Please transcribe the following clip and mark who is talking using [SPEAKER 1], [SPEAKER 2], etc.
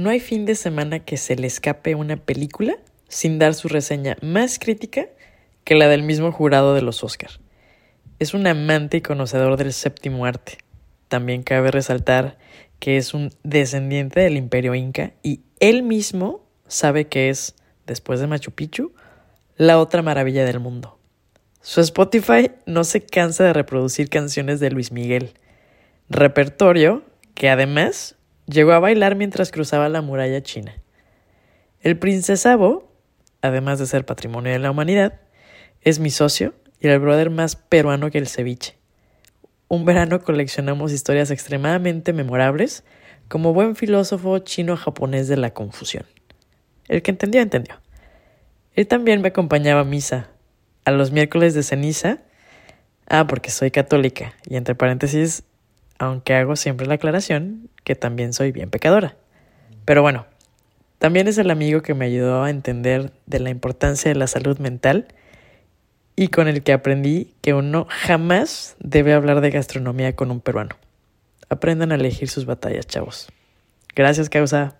[SPEAKER 1] no hay fin de semana que se le escape una película sin dar su reseña más crítica que la del mismo jurado de los Oscar. Es un amante y conocedor del séptimo arte. También cabe resaltar que es un descendiente del imperio inca y él mismo sabe que es, después de Machu Picchu, la otra maravilla del mundo. Su Spotify no se cansa de reproducir canciones de Luis Miguel, repertorio que además llegó a bailar mientras cruzaba la muralla china. El princesabo, además de ser patrimonio de la humanidad, es mi socio y el brother más peruano que el ceviche. Un verano coleccionamos historias extremadamente memorables como buen filósofo chino-japonés de la confusión. El que entendió, entendió. Él también me acompañaba a misa, a los miércoles de ceniza. Ah, porque soy católica. Y entre paréntesis, aunque hago siempre la aclaración, que también soy bien pecadora. Pero bueno, también es el amigo que me ayudó a entender de la importancia de la salud mental y con el que aprendí que uno jamás debe hablar de gastronomía con un peruano. Aprendan a elegir sus batallas, chavos. Gracias, causa.